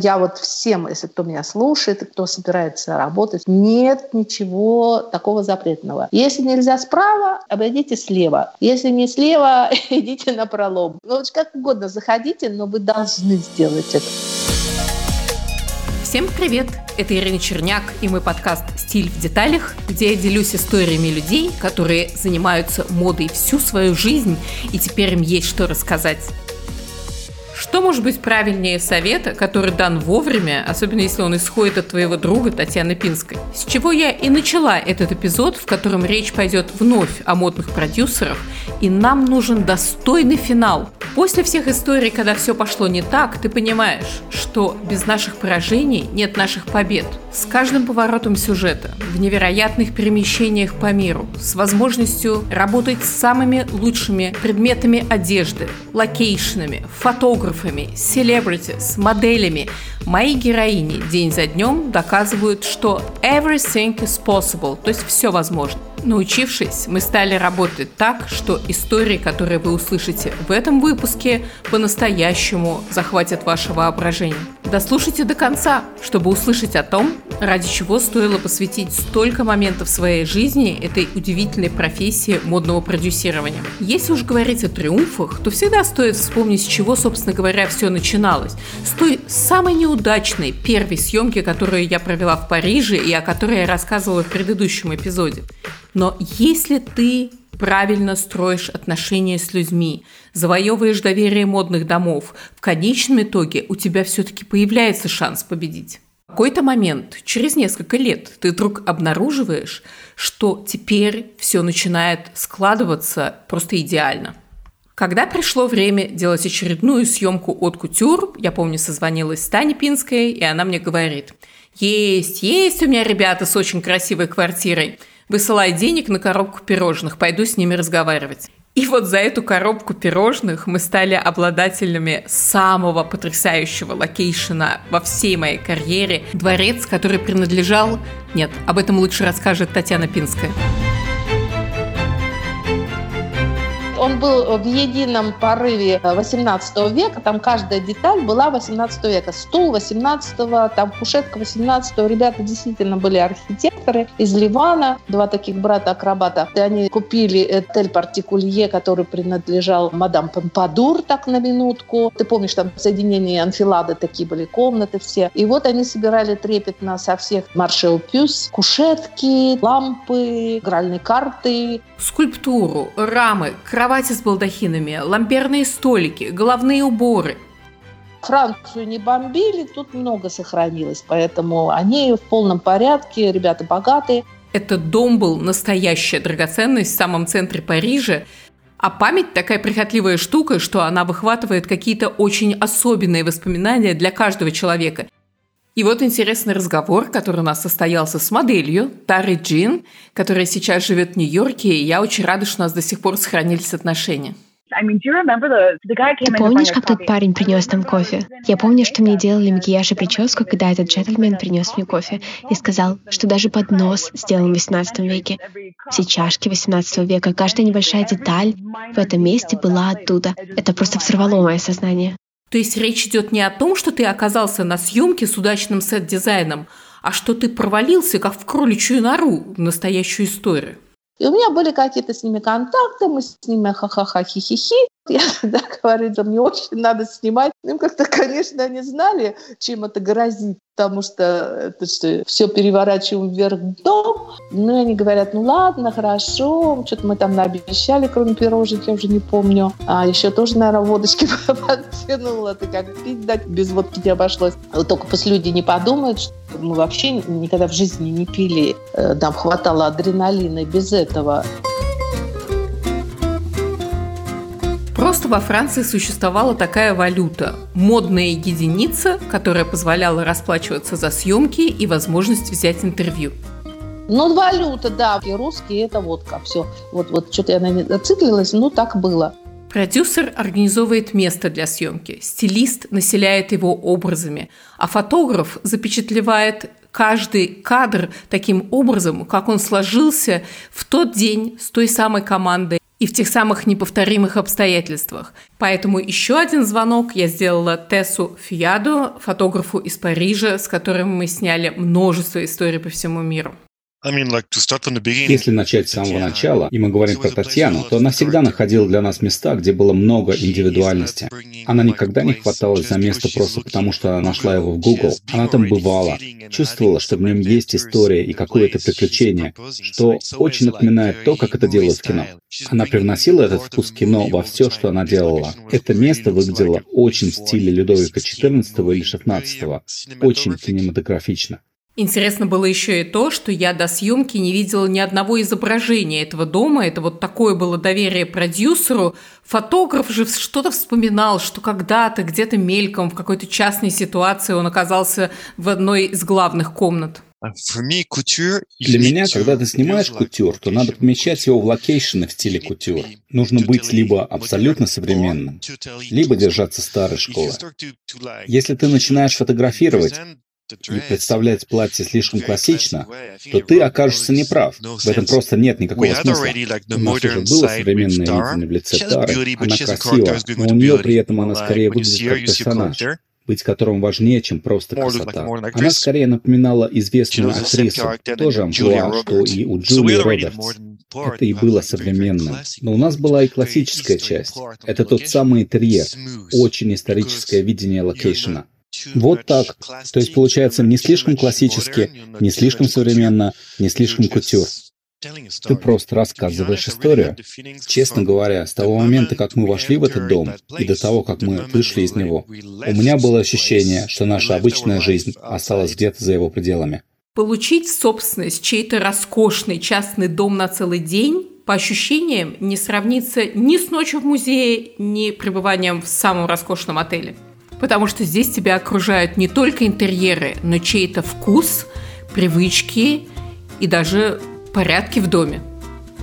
Я вот всем, если кто меня слушает кто собирается работать, нет ничего такого запретного. Если нельзя справа, обойдите слева. Если не слева, идите на пролом. Ну, как угодно заходите, но вы должны сделать это. Всем привет! Это Ирина Черняк и мой подкаст «Стиль в деталях», где я делюсь историями людей, которые занимаются модой всю свою жизнь, и теперь им есть что рассказать. Что может быть правильнее совета, который дан вовремя, особенно если он исходит от твоего друга Татьяны Пинской? С чего я и начала этот эпизод, в котором речь пойдет вновь о модных продюсерах, и нам нужен достойный финал. После всех историй, когда все пошло не так, ты понимаешь, что без наших поражений нет наших побед. С каждым поворотом сюжета, в невероятных перемещениях по миру, с возможностью работать с самыми лучшими предметами одежды, location ами, фотографами, фотографами, celebrities, моделями, мои героини день за днем доказывают, что everything is possible, то есть все возможно. Научившись, мы стали работать так, что истории, которые вы услышите в этом выпуске, по-настоящему захватят ваше воображение. Дослушайте до конца, чтобы услышать о том, ради чего стоило посвятить столько моментов своей жизни этой удивительной профессии модного продюсирования. Если уж говорить о триумфах, то всегда стоит вспомнить, с чего, собственно говоря, все начиналось. С той самой неудачной первой съемки, которую я провела в Париже и о которой я рассказывала в предыдущем эпизоде. Но если ты правильно строишь отношения с людьми, завоевываешь доверие модных домов, в конечном итоге у тебя все-таки появляется шанс победить. В какой-то момент, через несколько лет, ты вдруг обнаруживаешь, что теперь все начинает складываться просто идеально. Когда пришло время делать очередную съемку от кутюр, я помню, созвонилась с Таней Пинской, и она мне говорит, есть, есть у меня ребята с очень красивой квартирой – Высылай денег на коробку пирожных, пойду с ними разговаривать. И вот за эту коробку пирожных мы стали обладателями самого потрясающего location а во всей моей карьере. Дворец, который принадлежал... Нет, об этом лучше расскажет Татьяна Пинская. Он был в едином порыве 18 века, там каждая деталь была 18 века. Стул 18 там кушетка 18 Ребята действительно были архитекторы из Ливана, два таких брата-акробата. И они купили отель Партикулье, который принадлежал мадам Помпадур, так на минутку. Ты помнишь, там соединение анфилады такие были, комнаты все. И вот они собирали трепетно со всех маршел пюс, кушетки, лампы, игральные карты. Скульптуру, рамы, кровать кровати с балдахинами, ламперные столики, головные уборы. Францию не бомбили, тут много сохранилось, поэтому они в полном порядке, ребята богатые. Этот дом был настоящая драгоценность в самом центре Парижа, а память такая прихотливая штука, что она выхватывает какие-то очень особенные воспоминания для каждого человека. И вот интересный разговор, который у нас состоялся с моделью Тарой Джин, которая сейчас живет в Нью-Йорке, и я очень рада, что у нас до сих пор сохранились отношения. Ты помнишь, как тот парень принес нам кофе? Я помню, что мне делали макияж и прическу, когда этот джентльмен принес мне кофе и сказал, что даже поднос сделан в 18 веке. Все чашки 18 века, каждая небольшая деталь в этом месте была оттуда. Это просто взорвало мое сознание. То есть речь идет не о том, что ты оказался на съемке с удачным сет-дизайном, а что ты провалился, как в кроличью нору, в настоящую историю. И у меня были какие-то с ними контакты, мы с ними ха-ха-ха, хи-хи-хи. Я тогда говорю, мне очень надо снимать. Им как-то, конечно, они знали, чем это грозит, потому что это что, все переворачиваем вверх дом. Ну, они говорят, ну ладно, хорошо, что-то мы там наобещали, кроме пирожных, я уже не помню. А еще тоже, наверное, водочки подтянула. Ты как пить дать, без водки не обошлось. Только пусть люди не подумают, что мы вообще никогда в жизни не пили. Э, нам хватало адреналина без этого. Просто во Франции существовала такая валюта – модная единица, которая позволяла расплачиваться за съемки и возможность взять интервью. Ну, валюта, да. И русские – это водка. Все. Вот, вот что-то я на ней зациклилась, ну, так было. Продюсер организовывает место для съемки, стилист населяет его образами, а фотограф запечатлевает каждый кадр таким образом, как он сложился в тот день с той самой командой и в тех самых неповторимых обстоятельствах. Поэтому еще один звонок я сделала Тессу Фиаду, фотографу из Парижа, с которым мы сняли множество историй по всему миру. Если начать с самого начала, и мы говорим про Татьяну, то она всегда находила для нас места, где было много индивидуальности. Она никогда не хваталась за место просто потому, что она нашла его в Google. Она там бывала, чувствовала, что в нем есть история и какое-то приключение, что очень напоминает то, как это делают в кино. Она привносила этот вкус кино во все, что она делала. Это место выглядело очень в стиле Людовика XIV или XVI, очень кинематографично. Интересно было еще и то, что я до съемки не видела ни одного изображения этого дома. Это вот такое было доверие продюсеру. Фотограф же что-то вспоминал, что когда-то, где-то мельком, в какой-то частной ситуации он оказался в одной из главных комнат. А Для меня, когда ты снимаешь кутюр, то надо помещать его в location ы в стиле кутюр. Нужно быть либо абсолютно современным, либо держаться старой школы. Если ты начинаешь фотографировать, и представлять платье слишком классично, то ты окажешься неправ. В этом просто нет никакого смысла. У нас уже было современное видение в лице Тары. Она красива, но у нее при этом она скорее выглядит как персонаж быть которым важнее, чем просто красота. Она скорее напоминала известную актрису, тоже амплуа, что и у Джулии Робертс. Это и было современным. Но у нас была и классическая часть. Это тот самый интерьер, очень историческое видение location а. Вот так. То есть получается не слишком классически, не слишком современно, не слишком кутюр. Ты просто рассказываешь историю. Честно говоря, с того момента, как мы вошли в этот дом, и до того, как мы вышли из него, у меня было ощущение, что наша обычная жизнь осталась где-то за его пределами. Получить в собственность чей-то роскошный частный дом на целый день по ощущениям не сравнится ни с ночью в музее, ни пребыванием в самом роскошном отеле. Потому что здесь тебя окружают не только интерьеры, но чей-то вкус, привычки и даже порядки в доме.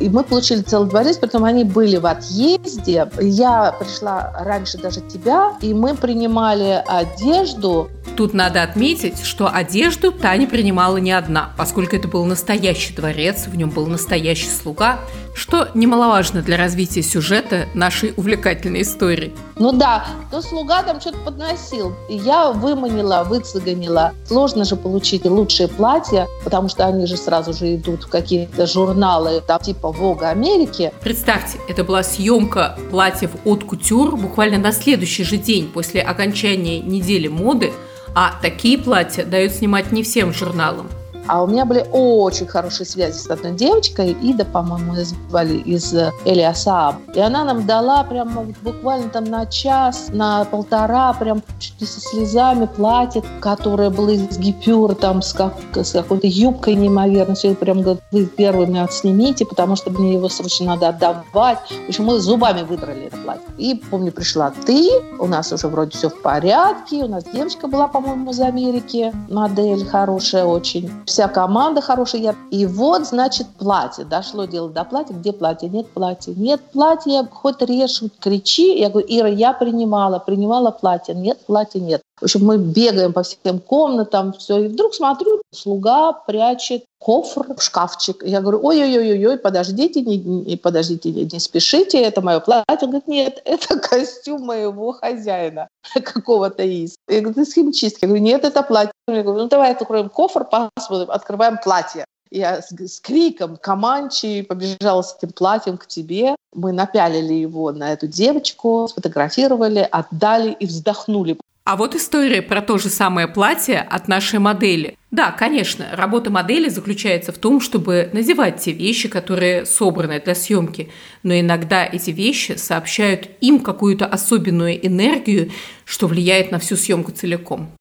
И мы получили целый дворец, потом они были в отъезде. Я пришла раньше даже тебя, и мы принимали одежду. Тут надо отметить, что одежду Таня принимала не одна, поскольку это был настоящий дворец, в нем был настоящий слуга, что немаловажно для развития сюжета нашей увлекательной истории. Ну да, то слуга там что-то подносил. И я выманила, выцеганила. Сложно же получить лучшие платья, потому что они же сразу же идут в какие-то журналы, там типа Vogue Америки. Представьте, это была съемка платьев от кутюр буквально на следующий же день после окончания недели моды, а такие платья дают снимать не всем журналам. А у меня были очень хорошие связи с одной девочкой, Ида, по-моему, ее звали, из э, Элиасааб. И она нам дала прям буквально там на час, на полтора, прям чуть со слезами платье, которое было из гипюра, там с, как, с какой-то юбкой неимоверно. Все прям говорит, вы первыми отснимите, потому что мне его срочно надо отдавать. В общем, мы зубами выбрали это платье. И, помню, пришла ты, у нас уже вроде все в порядке, у нас девочка была, по-моему, из Америки, модель хорошая очень вся команда хорошая. И вот, значит, платье. Дошло дело до платья. Где платье? Нет платья. Нет платья, хоть режь, кричи. Я говорю, Ира, я принимала, принимала платье. Нет платья, нет. В общем, мы бегаем по всем комнатам, все. И вдруг смотрю, слуга прячет кофр в шкафчик. Я говорю, ой-ой-ой-ой, подождите, не, не, подождите, не, не спешите, это мое платье. Он говорит, нет, это костюм моего хозяина какого-то из. Я говорю, ты с химчистки. Я говорю, нет, это платье. Я говорю, ну давай откроем кофр, посмотрим, открываем платье. Я с, с криком Каманчи побежала с этим платьем к тебе. Мы напялили его на эту девочку, сфотографировали, отдали и вздохнули. А вот история про то же самое платье от нашей модели. Да, конечно, работа модели заключается в том, чтобы надевать те вещи, которые собраны для съемки, но иногда эти вещи сообщают им какую-то особенную энергию, что влияет на всю съемку целиком.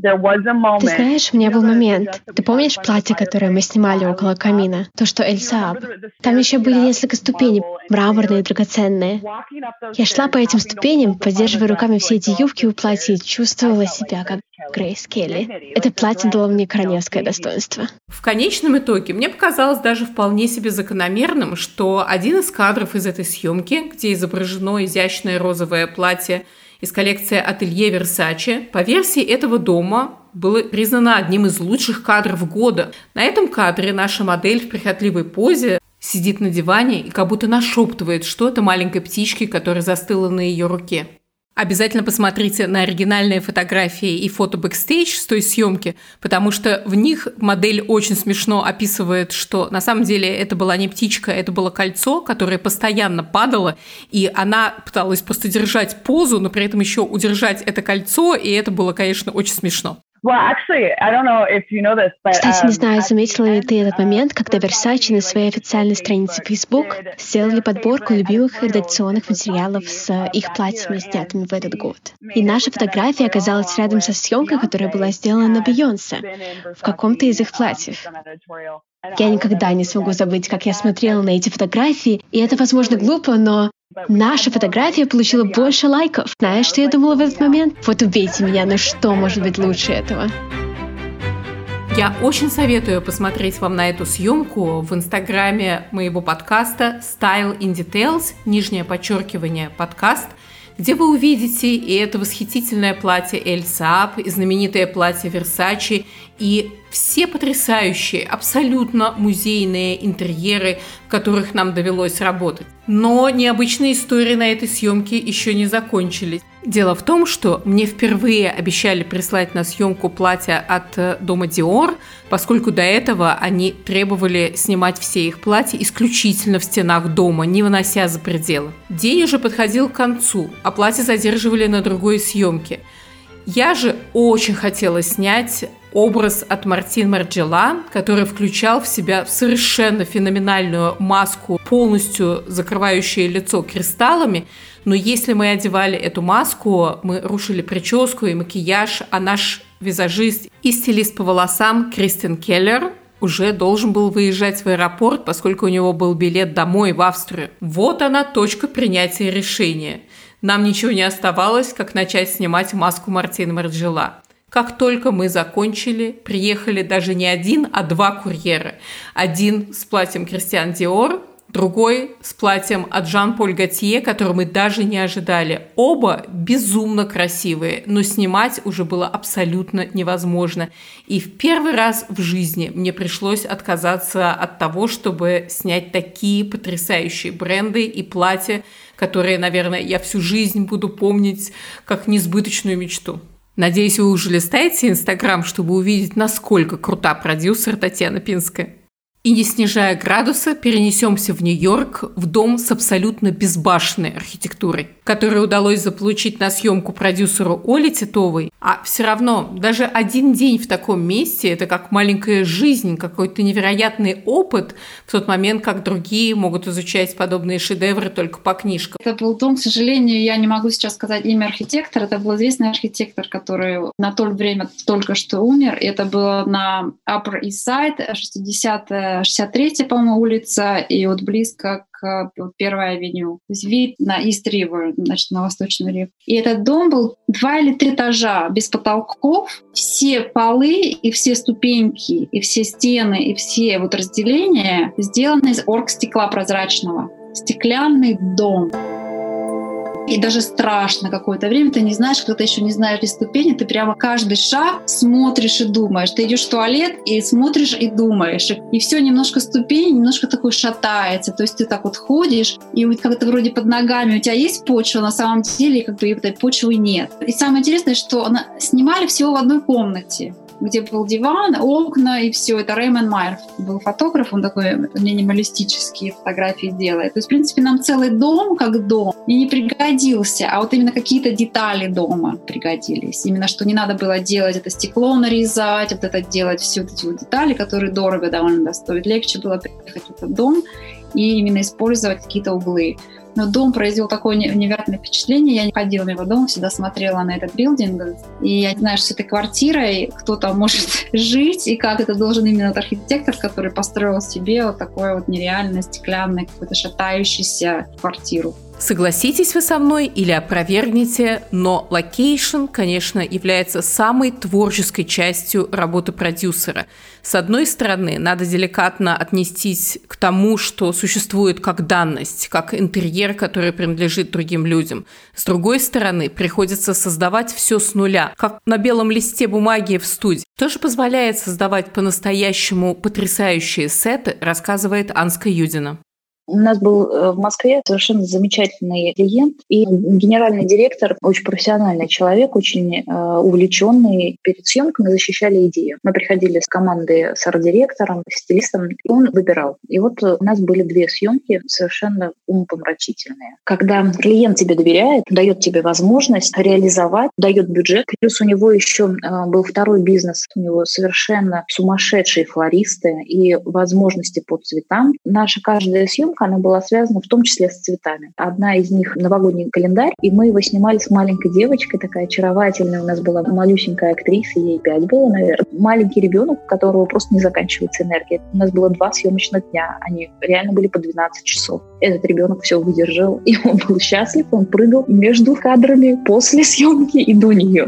Ты знаешь, у меня был момент. Ты помнишь платье, которое мы снимали около камина? То, что Эльсааб. Там еще были несколько ступеней, мраморные, драгоценные. Я шла по этим ступеням, поддерживая руками все эти юбки у платья и чувствовала себя как Грейс Келли. Это платье дало мне королевское достоинство. В конечном итоге мне показалось даже вполне себе закономерным, что один из кадров из этой съемки, где изображено изящное розовое платье из коллекции ателье Версаче, по версии этого дома было признано одним из лучших кадров года. На этом кадре наша модель в прихотливой позе Сидит на диване и как будто нашептывает что-то маленькой птичке, которая застыла на ее руке. Обязательно посмотрите на оригинальные фотографии и фото бэкстейдж с той съемки, потому что в них модель очень смешно описывает, что на самом деле это была не птичка, это было кольцо, которое постоянно падало, и она пыталась просто держать позу, но при этом еще удержать это кольцо, и это было, конечно, очень смешно. Кстати, не знаю, заметила ли ты этот момент, когда Versace на своей официальной странице Facebook сделали подборку любимых редакционных материалов с их платьями, снятыми в этот год. И наша фотография оказалась рядом со съемкой, которая была сделана на Бейонсе, в каком-то из их платьев. Я никогда не смогу забыть, как я смотрела на эти фотографии, и это, возможно, глупо, но Наша фотография получила больше лайков. Знаешь, что я думала в этот момент? Вот убейте меня, но что может быть лучше этого? Я очень советую посмотреть вам на эту съемку в инстаграме моего подкаста Style in Details, нижнее подчеркивание подкаст, где вы увидите и это восхитительное платье Эль Saab, и знаменитое платье Versace, и все потрясающие, абсолютно музейные интерьеры, в которых нам довелось работать. Но необычные истории на этой съемке еще не закончились. Дело в том, что мне впервые обещали прислать на съемку платья от э, дома Dior, поскольку до этого они требовали снимать все их платья исключительно в стенах дома, не вынося за пределы. День уже подходил к концу, а платья задерживали на другой съемке. Я же очень хотела снять образ от Мартин Марджела, который включал в себя совершенно феноменальную маску, полностью закрывающую лицо кристаллами. Но если мы одевали эту маску, мы рушили прическу и макияж, а наш визажист и стилист по волосам Кристин Келлер уже должен был выезжать в аэропорт, поскольку у него был билет домой в Австрию. Вот она точка принятия решения. Нам ничего не оставалось, как начать снимать маску Мартина Марджела. Как только мы закончили, приехали даже не один, а два курьера. Один с платьем Кристиан Диор, другой с платьем от Жан-Поль Готье, который мы даже не ожидали. Оба безумно красивые, но снимать уже было абсолютно невозможно. И в первый раз в жизни мне пришлось отказаться от того, чтобы снять такие потрясающие бренды и платья, которые, наверное, я всю жизнь буду помнить как несбыточную мечту. Надеюсь, вы уже листаете Инстаграм, чтобы увидеть, насколько крута продюсер Татьяна Пинская. И не снижая градуса, перенесемся в Нью-Йорк, в дом с абсолютно безбашенной архитектурой, который удалось заполучить на съемку продюсеру Оле Титовой. А все равно, даже один день в таком месте – это как маленькая жизнь, какой-то невероятный опыт в тот момент, как другие могут изучать подобные шедевры только по книжкам. Это был дом, к сожалению, я не могу сейчас сказать имя архитектора. Это был известный архитектор, который на то время только что умер. Это было на Upper East Side, 60 63-я, по-моему, улица, и вот близко к Первой авеню. То есть вид на East River, значит, на Восточную реку. И этот дом был два или три этажа, без потолков. Все полы и все ступеньки, и все стены, и все вот разделения сделаны из оргстекла прозрачного. Стеклянный дом и даже страшно какое-то время. Ты не знаешь, когда ты еще не знаешь этой ступени, ты прямо каждый шаг смотришь и думаешь. Ты идешь в туалет и смотришь и думаешь. И все немножко ступень, немножко такой шатается. То есть ты так вот ходишь, и как-то вроде под ногами у тебя есть почва, на самом деле как бы этой почвы нет. И самое интересное, что она снимали всего в одной комнате где был диван, окна и все. Это Рэймон Майер был фотограф, он такой минималистические фотографии делает. То есть, в принципе, нам целый дом как дом и не пригодился, а вот именно какие-то детали дома пригодились. Именно что не надо было делать это стекло нарезать, вот это делать все вот эти вот детали, которые дорого довольно стоят. Легче было приехать в этот дом и именно использовать какие-то углы. Но дом произвел такое невероятное впечатление. Я не ходила в его дом, всегда смотрела на этот building. И я знаю, что с этой квартирой кто-то может жить, и как это должен именно тот архитектор, который построил себе вот такое вот нереальное, стеклянное, какую-то шатающуюся квартиру. Согласитесь вы со мной или опровергните, но location, конечно, является самой творческой частью работы продюсера. С одной стороны, надо деликатно отнестись к тому, что существует как данность, как интерьер, который принадлежит другим людям. С другой стороны, приходится создавать все с нуля, как на белом листе бумаги в студии. Тоже позволяет создавать по-настоящему потрясающие сеты, рассказывает Анска Юдина. У нас был э, в Москве совершенно замечательный клиент и генеральный директор, очень профессиональный человек, очень э, увлеченный. Перед съемками защищали идею. Мы приходили с командой с арт-директором, стилистом, и он выбирал. И вот у нас были две съемки совершенно умопомрачительные. Когда клиент тебе доверяет, дает тебе возможность реализовать, дает бюджет, плюс у него еще э, был второй бизнес, у него совершенно сумасшедшие флористы и возможности по цветам. Наша каждая съемка съемка, она была связана в том числе с цветами. Одна из них — новогодний календарь, и мы его снимали с маленькой девочкой, такая очаровательная. У нас была малюсенькая актриса, ей пять было, наверное. Маленький ребенок, у которого просто не заканчивается энергия. У нас было два съемочных дня, они реально были по 12 часов. Этот ребенок все выдержал, и он был счастлив, он прыгал между кадрами после съемки и до нее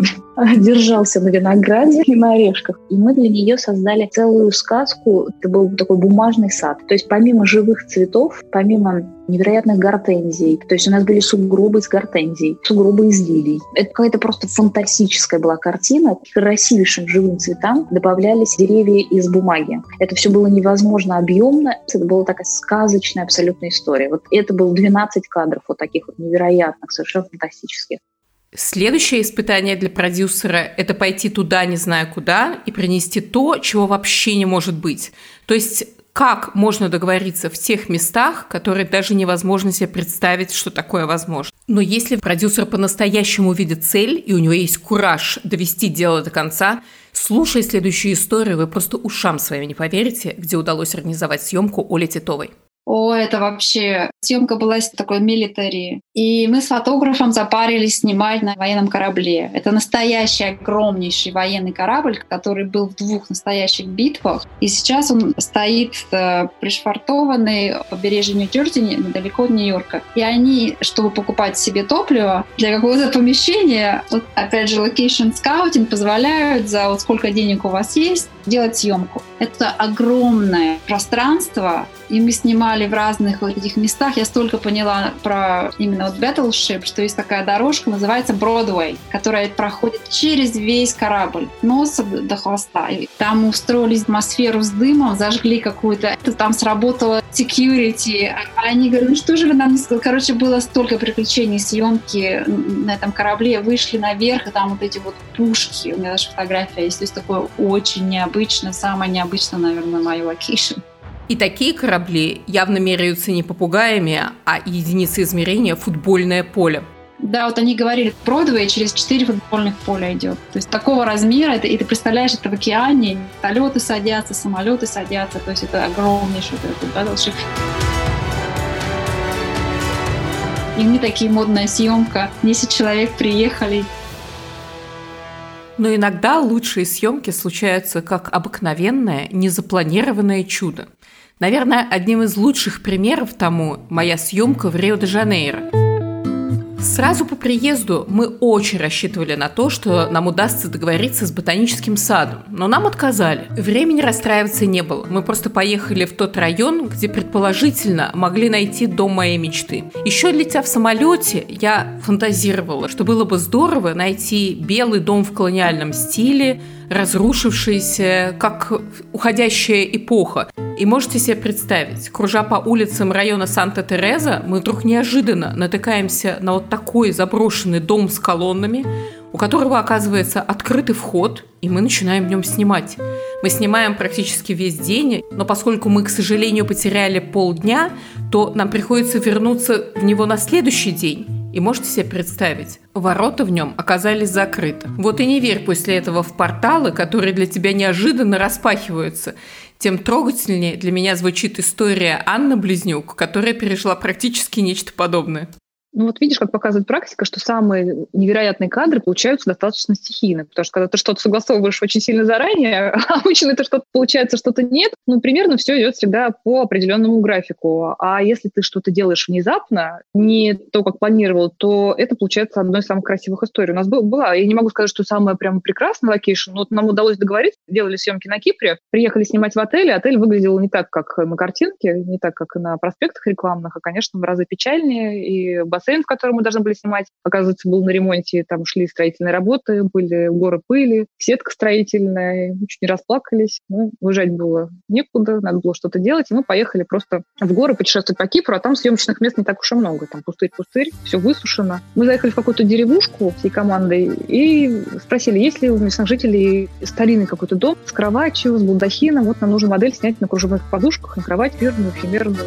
держался на винограде и на орешках. И мы для нее создали целую сказку. Это был такой бумажный сад. То есть помимо живых цветов, помимо невероятных гортензий, то есть у нас были сугробы из гортензий, сугробы из лилий. Это какая-то просто фантастическая была картина. К красивейшим живым цветам добавлялись деревья из бумаги. Это все было невозможно объемно. Это была такая сказочная абсолютная история. Вот это было 12 кадров вот таких вот невероятных, совершенно фантастических. Следующее испытание для продюсера – это пойти туда, не зная куда, и принести то, чего вообще не может быть. То есть как можно договориться в тех местах, которые даже невозможно себе представить, что такое возможно. Но если продюсер по-настоящему видит цель, и у него есть кураж довести дело до конца, слушая следующую историю, вы просто ушам своим не поверите, где удалось организовать съемку Оли Титовой. О, это вообще... Съемка была такой милитари. И мы с фотографом запарились снимать на военном корабле. Это настоящий огромнейший военный корабль, который был в двух настоящих битвах. И сейчас он стоит э, пришвартованный в побережье Нью-Джерси, недалеко от Нью-Йорка. И они, чтобы покупать себе топливо для какого-то помещения, вот, опять же, location scouting позволяют за вот сколько денег у вас есть делать съемку. Это огромное пространство, и мы снимали в разных вот этих местах. Я столько поняла про именно вот Battleship, что есть такая дорожка, называется Бродвей, которая проходит через весь корабль, носа до хвоста. И там устроили атмосферу с дымом, зажгли какую-то... Там сработало security. А они говорят, ну что же вы нам? Короче, было столько приключений съемки на этом корабле. Вышли наверх, и там вот эти вот пушки. У меня даже фотография есть. То есть такое очень необычно, самое необычное, наверное, мой location. И такие корабли явно меряются не попугаями, а единицей измерения футбольное поле. Да, вот они говорили, Бродвей через четыре футбольных поля идет. То есть такого размера, это, и ты представляешь, это в океане, вертолеты садятся, самолеты садятся, то есть это огромнейший этот battleship. И мы такие модная съемка. 10 человек приехали, но иногда лучшие съемки случаются как обыкновенное, незапланированное чудо. Наверное, одним из лучших примеров тому моя съемка в Рио-де-Жанейро. Сразу по приезду мы очень рассчитывали на то, что нам удастся договориться с ботаническим садом, но нам отказали. Времени расстраиваться не было. Мы просто поехали в тот район, где предположительно могли найти дом моей мечты. Еще летя в самолете, я фантазировала, что было бы здорово найти белый дом в колониальном стиле, разрушившийся, как уходящая эпоха. И можете себе представить, кружа по улицам района Санта-Тереза, мы вдруг неожиданно натыкаемся на вот такой заброшенный дом с колоннами, у которого оказывается открытый вход, и мы начинаем в нем снимать. Мы снимаем практически весь день, но поскольку мы, к сожалению, потеряли полдня, то нам приходится вернуться в него на следующий день. И можете себе представить, ворота в нем оказались закрыты. Вот и не верь после этого в порталы, которые для тебя неожиданно распахиваются. Тем трогательнее для меня звучит история Анны Близнюк, которая пережила практически нечто подобное. Ну вот видишь, как показывает практика, что самые невероятные кадры получаются достаточно стихийно, потому что когда ты что-то согласовываешь очень сильно заранее, обычно это что-то получается, что-то нет, ну примерно все идет всегда по определенному графику. А если ты что-то делаешь внезапно, не то, как планировал, то это получается одной из самых красивых историй. У нас был, была, я не могу сказать, что самая прям прекрасная location, но вот нам удалось договориться, делали съемки на Кипре, приехали снимать в отеле, отель выглядел не так, как на картинке, не так, как на проспектах рекламных, а, конечно, в разы печальнее, и бассейн, в котором мы должны были снимать, оказывается, был на ремонте, там шли строительные работы, были горы пыли, сетка строительная, чуть не расплакались. Ну, уезжать было некуда, надо было что-то делать, и мы поехали просто в горы путешествовать по Кипру, а там съемочных мест не так уж и много, там пустырь-пустырь, все высушено. Мы заехали в какую-то деревушку всей командой и спросили, есть ли у местных жителей старинный какой-то дом с кроватью, с балдахином, вот нам нужно модель снять на кружевных подушках, на кровать фирменную, эфемерную.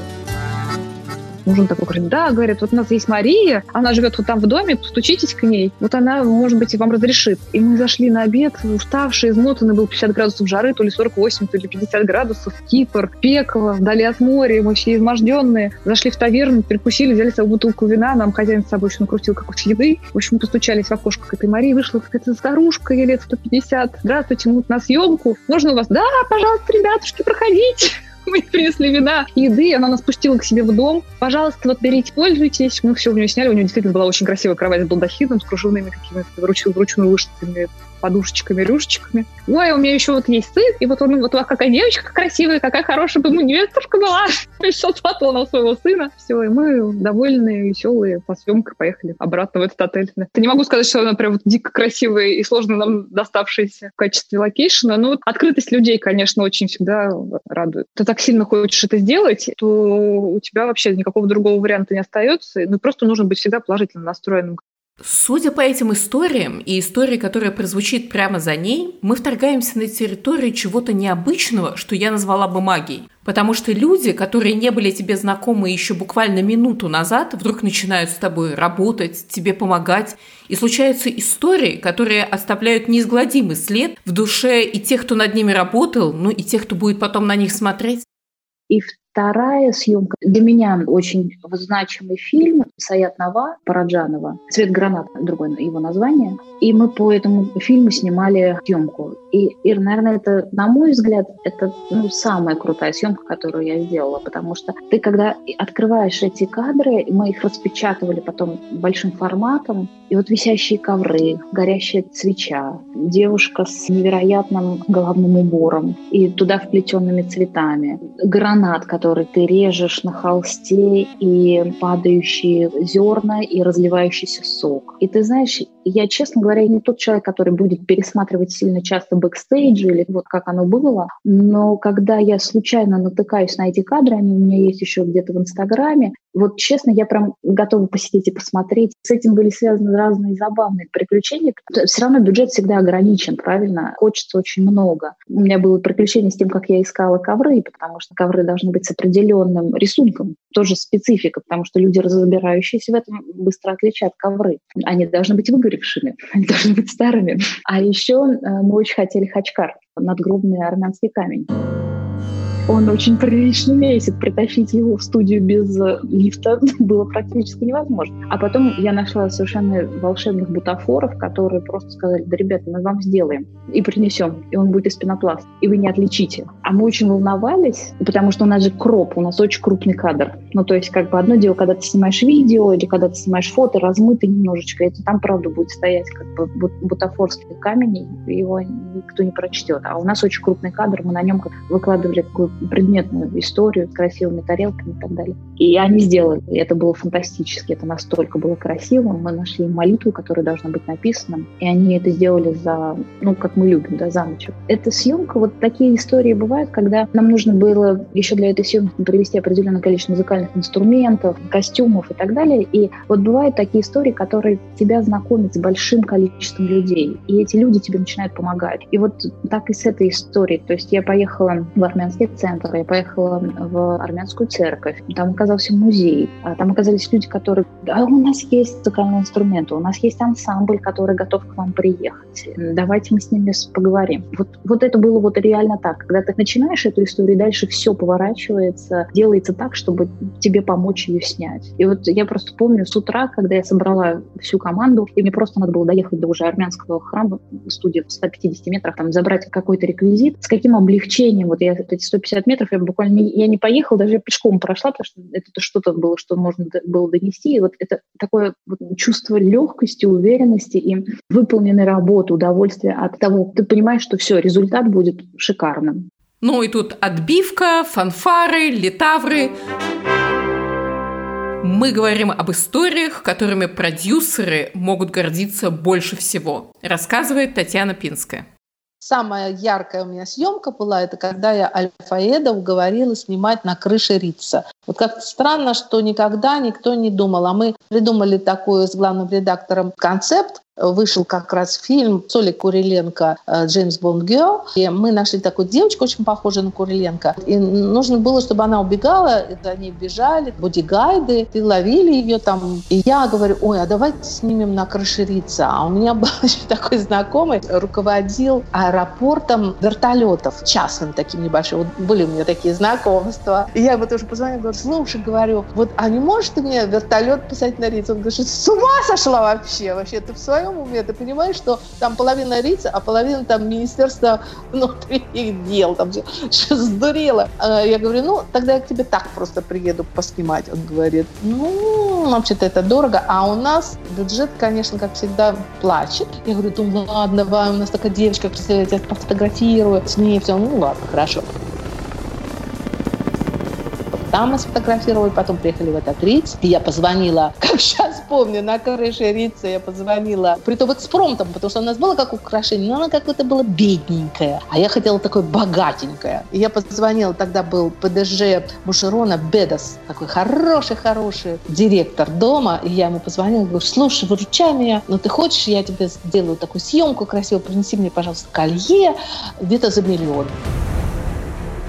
Мужем такой говорит, да, говорит, вот у нас есть Мария, она живет вот там в доме, постучитесь к ней, вот она, может быть, вам разрешит. И мы зашли на обед, уставшие, измотанные, было 50 градусов жары, то ли 48, то ли 50 градусов, Кипр, пекло, вдали от моря, мы все изможденные. Зашли в таверну, перекусили, взяли себе бутылку вина, нам хозяин с собой еще накрутил какой-то еды. В общем, постучались в окошко к этой Марии, вышла какая-то старушка, ей лет 150. Здравствуйте, мы на съемку. Можно у вас? Да, пожалуйста, ребятушки, проходите. Мы принесли вина, еды, она нас пустила к себе в дом. Пожалуйста, вот берите, пользуйтесь. Мы все у нее сняли. У нее действительно была очень красивая кровать с балдахином, с кружевными какими-то вручную вышитыми подушечками, рюшечками. Ой, у меня еще вот есть сын, и вот он, вот какая девочка красивая, какая хорошая бы ему невестушка была. Все сватала на своего сына. Все, и мы довольные, веселые, по съемкам поехали обратно в этот отель. Ты не могу сказать, что она прям вот дико красивая и сложно нам доставшаяся в качестве location а, но открытость людей, конечно, очень всегда радует. Ты так сильно хочешь это сделать, то у тебя вообще никакого другого варианта не остается. Ну, просто нужно быть всегда положительно настроенным Судя по этим историям и истории, которая прозвучит прямо за ней, мы вторгаемся на территорию чего-то необычного, что я назвала бы магией. Потому что люди, которые не были тебе знакомы еще буквально минуту назад, вдруг начинают с тобой работать, тебе помогать. И случаются истории, которые оставляют неизгладимый след в душе и тех, кто над ними работал, ну и тех, кто будет потом на них смотреть. И в Вторая съемка для меня очень значимый фильм Саят Нава Параджанова «Цвет гранат», другое его название. И мы по этому фильму снимали съемку. И, и наверное, это, на мой взгляд, это ну, самая крутая съемка, которую я сделала, потому что ты, когда открываешь эти кадры, мы их распечатывали потом большим форматом, и вот висящие ковры, горящая свеча, девушка с невероятным головным убором и туда вплетенными цветами, гранат, который ты режешь на холсте, и падающие зерна, и разливающийся сок. И ты знаешь, я, честно говоря, не тот человек, который будет пересматривать сильно часто бэкстейджи или вот как оно было, но когда я случайно натыкаюсь на эти кадры, они у меня есть еще где-то в Инстаграме, вот честно, я прям готова посидеть и посмотреть. С этим были связаны разные забавные приключения. Все равно бюджет всегда ограничен, правильно? Хочется очень много. У меня было приключение с тем, как я искала ковры, потому что ковры должны быть с определенным рисунком. Тоже специфика, потому что люди, разбирающиеся в этом, быстро отличают ковры. Они должны быть выгоревшими, они должны быть старыми. А еще э, мы очень хотели хачкар, надгробный армянский камень. Он очень прилично весит. Притащить его в студию без э, лифта было практически невозможно. А потом я нашла совершенно волшебных бутафоров, которые просто сказали, да, ребята, мы вам сделаем и принесем, и он будет из пенопласта, и вы не отличите. А мы очень волновались, потому что у нас же кроп, у нас очень крупный кадр. Ну, то есть, как бы одно дело, когда ты снимаешь видео или когда ты снимаешь фото, размытый немножечко, это там, правда, будет стоять как бы бутафорский камень, его никто не прочтет. А у нас очень крупный кадр, мы на нем выкладывали такую предметную историю с красивыми тарелками и так далее. И они сделали. И это было фантастически. Это настолько было красиво. Мы нашли молитву, которая должна быть написана. И они это сделали за, ну, как мы любим, да, за ночь. Эта съемка, вот такие истории бывают, когда нам нужно было еще для этой съемки привести определенное количество музыкальных инструментов, костюмов и так далее. И вот бывают такие истории, которые тебя знакомят с большим количеством людей. И эти люди тебе начинают помогать. И вот так и с этой историей. То есть я поехала в армянский центр, я поехала в армянскую церковь, там оказался музей, а там оказались люди, которые, да, у нас есть музыкальные инструменты, у нас есть ансамбль, который готов к вам приехать, давайте мы с ними поговорим. Вот, вот это было вот реально так, когда ты начинаешь эту историю, дальше все поворачивается, делается так, чтобы тебе помочь ее снять. И вот я просто помню с утра, когда я собрала всю команду, и мне просто надо было доехать до уже армянского храма, студии в 150 метрах, там забрать какой-то реквизит, с каким облегчением, вот я эти 150 метров, я буквально я не поехала, даже пешком прошла, потому что это что-то было, что можно было донести, и вот это такое вот чувство легкости, уверенности и выполненной работы, удовольствия от того, ты понимаешь, что все, результат будет шикарным. Ну и тут отбивка, фанфары, литавры. Мы говорим об историях, которыми продюсеры могут гордиться больше всего, рассказывает Татьяна Пинская. Самая яркая у меня съемка была, это когда я Альфаэда уговорила снимать на крыше Рица. Вот как-то странно, что никогда никто не думал. А мы придумали такой с главным редактором концепт, вышел как раз фильм Соли Куриленко э, «Джеймс Бонд Герл». И мы нашли такую девочку, очень похожую на Куриленко. И нужно было, чтобы она убегала, за ней бежали бодигайды, и ловили ее там. И я говорю, ой, а давайте снимем на крыше Рица. А у меня был еще такой знакомый, руководил аэропортом вертолетов, частным таким небольшим. Вот были у меня такие знакомства. И я ему тоже позвонила, говорю, слушай, говорю, вот, а не можешь ты мне вертолет писать на Риц? Он говорит, с ума сошла вообще? Вообще, ты в своем уме, ты понимаешь, что там половина рица, а половина там Министерства внутренних дел, там что сдурела. А я говорю, ну, тогда я к тебе так просто приеду поснимать. Он говорит, ну, вообще-то это дорого, а у нас бюджет, конечно, как всегда, плачет. Я говорю, ну ладно, давай, у нас такая девочка, представляете, я пофотографирую с ней, все, ну ладно, хорошо. Там мы сфотографировали, потом приехали в этот Риц. И я позвонила, как сейчас помню, на крыше Рица я позвонила. Притом экспромтом, потому что у нас было как украшение, но она какое-то была бедненькая. А я хотела такое богатенькое. И я позвонила, тогда был ПДЖ Бушерона Бедас, такой хороший-хороший директор дома. И я ему позвонила, говорю, слушай, выручай меня, ну ты хочешь, я тебе сделаю такую съемку красивую, принеси мне, пожалуйста, колье где-то за миллион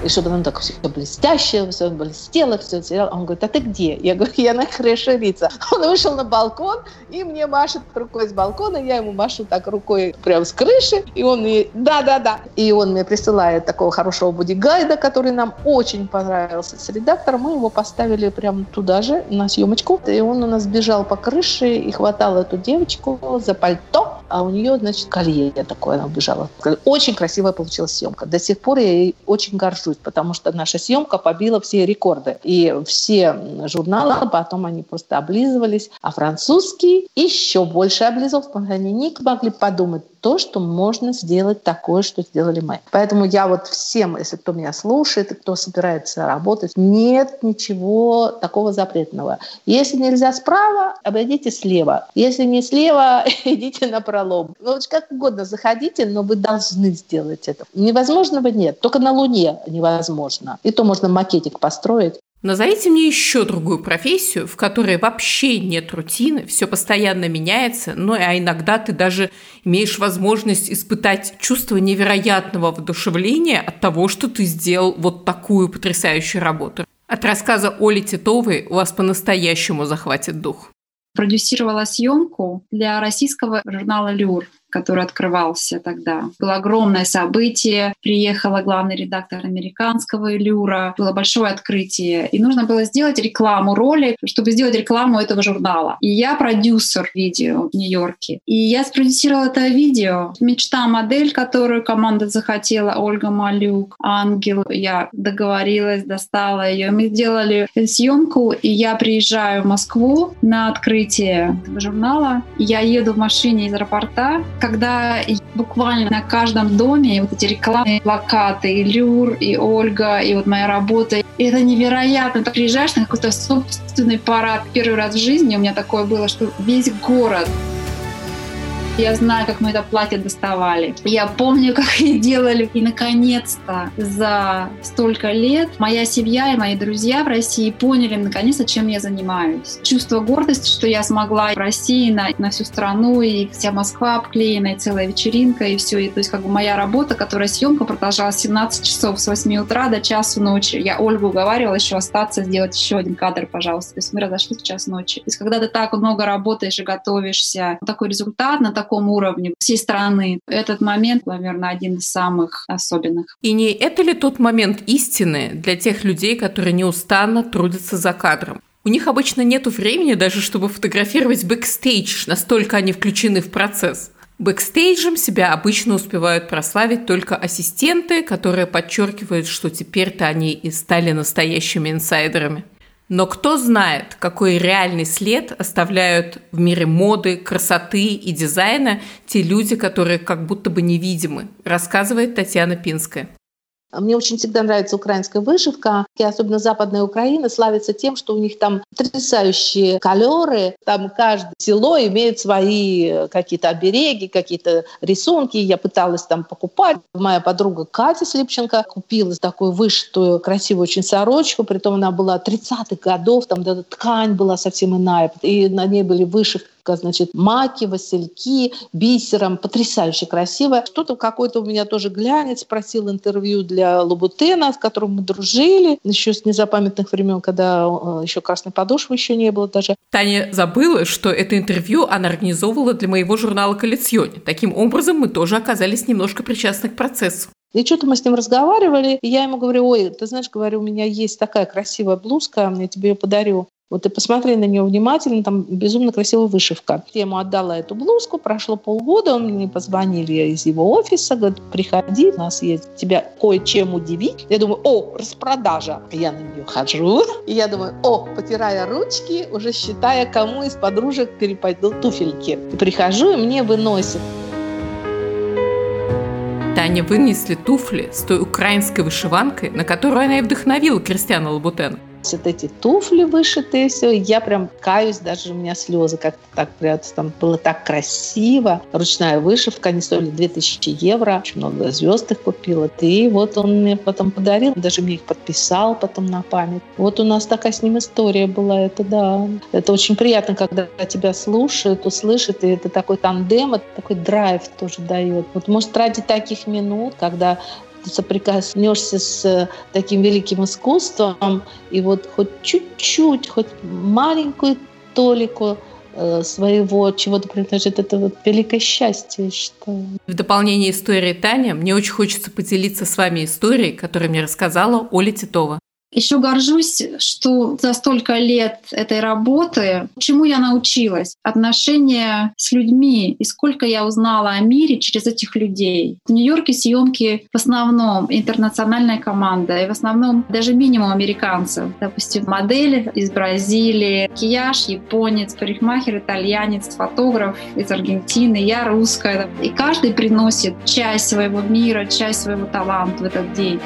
и чтобы оно так все блестящее, все блестело, все сияло. Он говорит, а ты где? Я говорю, я на крыше Рица. Он вышел на балкон и мне машет рукой с балкона, я ему машу так рукой прямо с крыши, и он мне, да-да-да. И он мне присылает такого хорошего бодигайда, который нам очень понравился с редактором. Мы его поставили прямо туда же, на съемочку. И он у нас бежал по крыше и хватал эту девочку за пальто, а у нее, значит, колье такое, она убежала. Очень красивая получилась съемка. До сих пор я ей очень горжусь потому что наша съемка побила все рекорды. И все журналы потом они просто облизывались, а французский еще больше облизывался, потому что они не могли подумать то, что можно сделать такое, что сделали мы. Поэтому я вот всем, если кто меня слушает кто собирается работать, нет ничего такого запретного. Если нельзя справа, обойдите слева. Если не слева, идите на пролом. Ну, как угодно заходите, но вы должны сделать это. Невозможного нет. Только на Луне невозможно. И то можно макетик построить. Назовите мне еще другую профессию, в которой вообще нет рутины, все постоянно меняется, но а иногда ты даже имеешь возможность испытать чувство невероятного вдушевления от того, что ты сделал вот такую потрясающую работу. От рассказа Оли Титовой у вас по-настоящему захватит дух. Продюсировала съемку для российского журнала «Люр» который открывался тогда. Было огромное событие. Приехала главный редактор американского Илюра. Было большое открытие. И нужно было сделать рекламу роли, чтобы сделать рекламу этого журнала. И я продюсер видео в Нью-Йорке. И я спродюсировала это видео. Мечта модель, которую команда захотела, Ольга Малюк, Ангел. Я договорилась, достала ее. Мы сделали съемку, и я приезжаю в Москву на открытие этого журнала. Я еду в машине из аэропорта, когда буквально на каждом доме вот эти рекламные плакаты, и Люр, и Ольга, и вот моя работа. И это невероятно. Ты приезжаешь на какой-то собственный парад. Первый раз в жизни у меня такое было, что весь город Я знаю, как мы это платье доставали. Я помню, как и делали. И, наконец-то, за столько лет моя семья и мои друзья в России поняли, наконец-то, чем я занимаюсь. Чувство гордости, что я смогла в России на, на всю страну, и вся Москва обклеена, и целая вечеринка, и все. И, то есть, как бы моя работа, которая съемка продолжалась 17 часов с 8 утра до часу ночи. Я Ольгу уговаривала еще остаться, сделать еще один кадр, пожалуйста. То есть мы разошлись в час ночи. То есть когда ты так много работаешь и готовишься, такой результат на таком уровне всей страны, этот момент, наверное, один из самых особенных. И не это ли тот момент истины для тех людей, которые неустанно трудятся за кадром? У них обычно нет времени даже, чтобы фотографировать бэкстейдж, настолько они включены в процесс. Бэкстейджем себя обычно успевают прославить только ассистенты, которые подчеркивают, что теперь-то они и стали настоящими инсайдерами. Но кто знает, какой реальный след оставляют в мире моды, красоты и дизайна те люди, которые как будто бы невидимы, рассказывает Татьяна Пинская. Мне очень всегда нравится украинская вышивка, и особенно западная Украина славится тем, что у них там потрясающие колеры, там каждое село имеет свои какие-то обереги, какие-то рисунки. Я пыталась там покупать. Моя подруга Катя Слепченко купила такую вышитую красивую очень сорочку, притом она была 30-х годов, там да, ткань была совсем иная, и на ней были вышивки значит, маки, васильки, бисером, потрясающе красиво. Что-то какой-то у меня тоже глянец просил интервью для Лабутена, с которым мы дружили, еще с незапамятных времен, когда э, еще красной подошвы еще не было даже. Таня забыла, что это интервью она организовывала для моего журнала «Коллекционе». Таким образом, мы тоже оказались немножко причастны к процессу. И что-то мы с ним разговаривали, и я ему говорю, ой, ты знаешь, говорю, у меня есть такая красивая блузка, я тебе ее подарю. Вот ты посмотри на нее внимательно, там безумно красивая вышивка. Я ему отдала эту блузку, прошло полгода, он мне позвонили из его офиса, говорит, приходи, у нас есть тебя кое-чем удивить. Я думаю, о, распродажа. Я на нее хожу, и я думаю, о, потирая ручки, уже считая, кому из подружек перепойдут туфельки. И прихожу, и мне выносят Тане вынесли туфли с той украинской вышиванкой, на которую она и вдохновила Кристиана Лабутена вот эти туфли вышитые, все. Я прям каюсь, даже у меня слезы как-то так прятались. Там было так красиво. Ручная вышивка, они стоили 2000 евро. Очень много звезд их купила. И вот он мне потом подарил, даже мне их подписал потом на память. Вот у нас такая с ним история была. Это да. Это очень приятно, когда тебя слушают, услышат, и это такой тандем, это такой драйв тоже дает. Вот может ради таких минут, когда соприкоснешься с э, таким великим искусством, и вот хоть чуть-чуть, хоть маленькую толику э, своего чего-то принадлежит, это вот великое счастье, считаю. В дополнение истории Таня, мне очень хочется поделиться с вами историей, которую мне рассказала Оля Титова. Еще горжусь, что за столько лет этой работы, чему я научилась, отношения с людьми и сколько я узнала о мире через этих людей. В Нью-Йорке съемки в основном интернациональная команда, и в основном даже минимум американцев. Допустим, модель из Бразилии, макияж, японец, парикмахер, итальянец, фотограф из Аргентины, я русская. И каждый приносит часть своего мира, часть своего таланта в этот день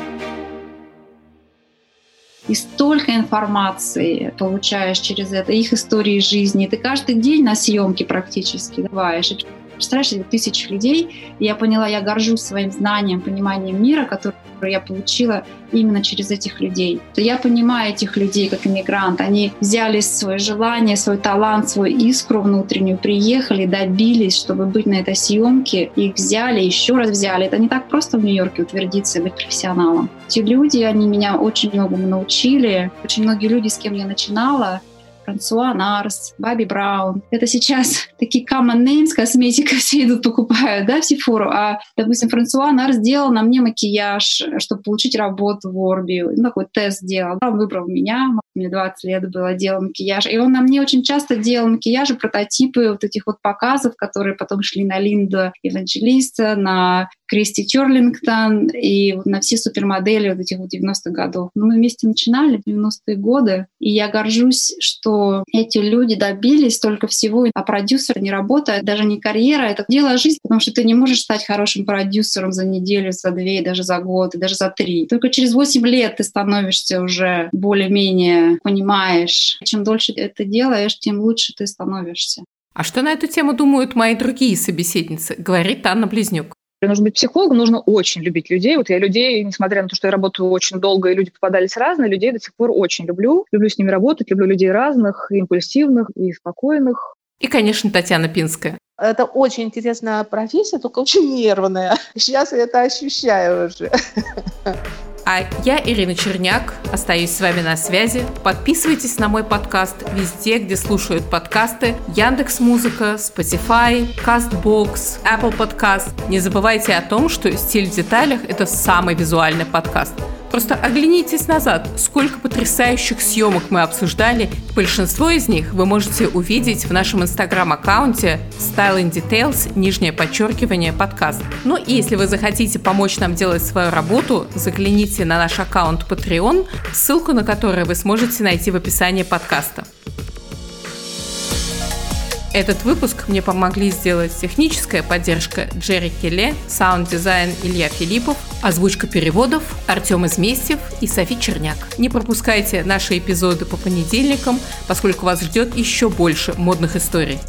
и столько информации получаешь через это, их истории жизни. Ты каждый день на съемке практически даваешь. Представляешь, тысячи людей. И я поняла, я горжусь своим знанием, пониманием мира, который я получила именно через этих людей. Я понимаю этих людей как иммигрант. Они взяли свое желание, свой талант, свою искру внутреннюю, приехали, добились, чтобы быть на этой съемке. Их взяли, еще раз взяли. Это не так просто в Нью-Йорке утвердиться и быть профессионалом. Эти люди, они меня очень многому научили. Очень многие люди, с кем я начинала, Франсуа Нарс, Баби Браун. Это сейчас такие common names, косметика все идут покупают, да, в Сифору. А, допустим, Франсуа Нарс сделал на мне макияж, чтобы получить работу в Орби. Ну, такой тест сделал. Он выбрал меня, мне 20 лет было, делал макияж. И он на мне очень часто делал макияжи, прототипы вот этих вот показов, которые потом шли на Линду Евангелиста, на Кристи Черлингтон и на все супермодели вот этих вот 90-х годов. Мы вместе начинали в 90-е годы, и я горжусь, что эти люди добились столько всего, а продюсер не работает, даже не карьера, это дело жизни, потому что ты не можешь стать хорошим продюсером за неделю, за две, даже за год, даже за три. Только через 8 лет ты становишься уже более-менее понимаешь. Чем дольше это делаешь, тем лучше ты становишься. А что на эту тему думают мои другие собеседницы, говорит Анна Близнюк. Нужно быть психологом, нужно очень любить людей. Вот я людей, несмотря на то, что я работаю очень долго, и люди попадались разные, людей до сих пор очень люблю. Люблю с ними работать, люблю людей разных, и импульсивных, и спокойных. И, конечно, Татьяна Пинская. Это очень интересная профессия, только очень нервная. Сейчас я это ощущаю уже. А я, Ирина Черняк, остаюсь с вами на связи. Подписывайтесь на мой подкаст везде, где слушают подкасты. Яндекс Музыка, Spotify, Castbox, Apple Podcast. Не забывайте о том, что «Стиль в деталях» — это самый визуальный подкаст — Просто оглянитесь назад, сколько потрясающих съемок мы обсуждали. Большинство из них вы можете увидеть в нашем инстаграм-аккаунте Style in Details, нижнее подчеркивание, подкаст. Ну и если вы захотите помочь нам делать свою работу, загляните на наш аккаунт Patreon, ссылку на который вы сможете найти в описании подкаста. Этот выпуск мне помогли сделать техническая поддержка Джерри Келе, саунд-дизайн Илья Филиппов, озвучка переводов Артем Изместьев и Софи Черняк. Не пропускайте наши эпизоды по понедельникам, поскольку вас ждет еще больше модных историй.